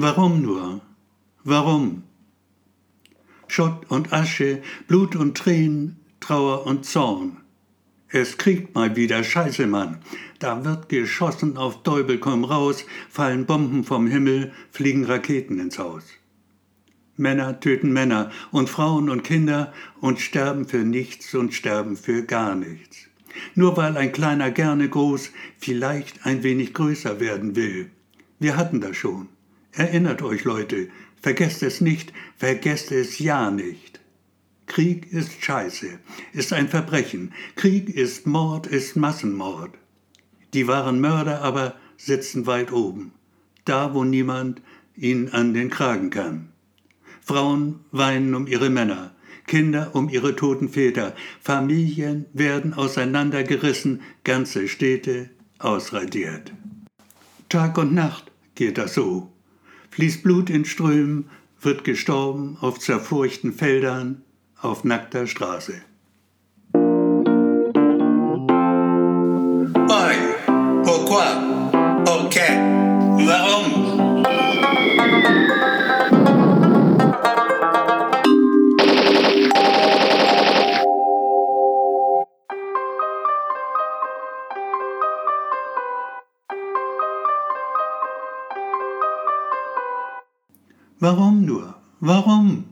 Warum nur? Warum? Schott und Asche, Blut und Tränen, Trauer und Zorn. Es kriegt mal wieder Scheiße, Mann. Da wird geschossen auf Teubel komm raus, fallen Bomben vom Himmel, fliegen Raketen ins Haus. Männer töten Männer und Frauen und Kinder und sterben für nichts und sterben für gar nichts. Nur weil ein kleiner gerne groß, vielleicht ein wenig größer werden will. Wir hatten das schon. Erinnert euch, Leute, vergesst es nicht, vergesst es ja nicht. Krieg ist Scheiße, ist ein Verbrechen. Krieg ist Mord, ist Massenmord. Die wahren Mörder aber sitzen weit oben, da wo niemand ihnen an den Kragen kann. Frauen weinen um ihre Männer, Kinder um ihre toten Väter, Familien werden auseinandergerissen, ganze Städte ausradiert. Tag und Nacht geht das so. Fließt Blut in Strömen, wird gestorben auf zerfurchten Feldern, auf nackter Straße. Warum nur? Warum?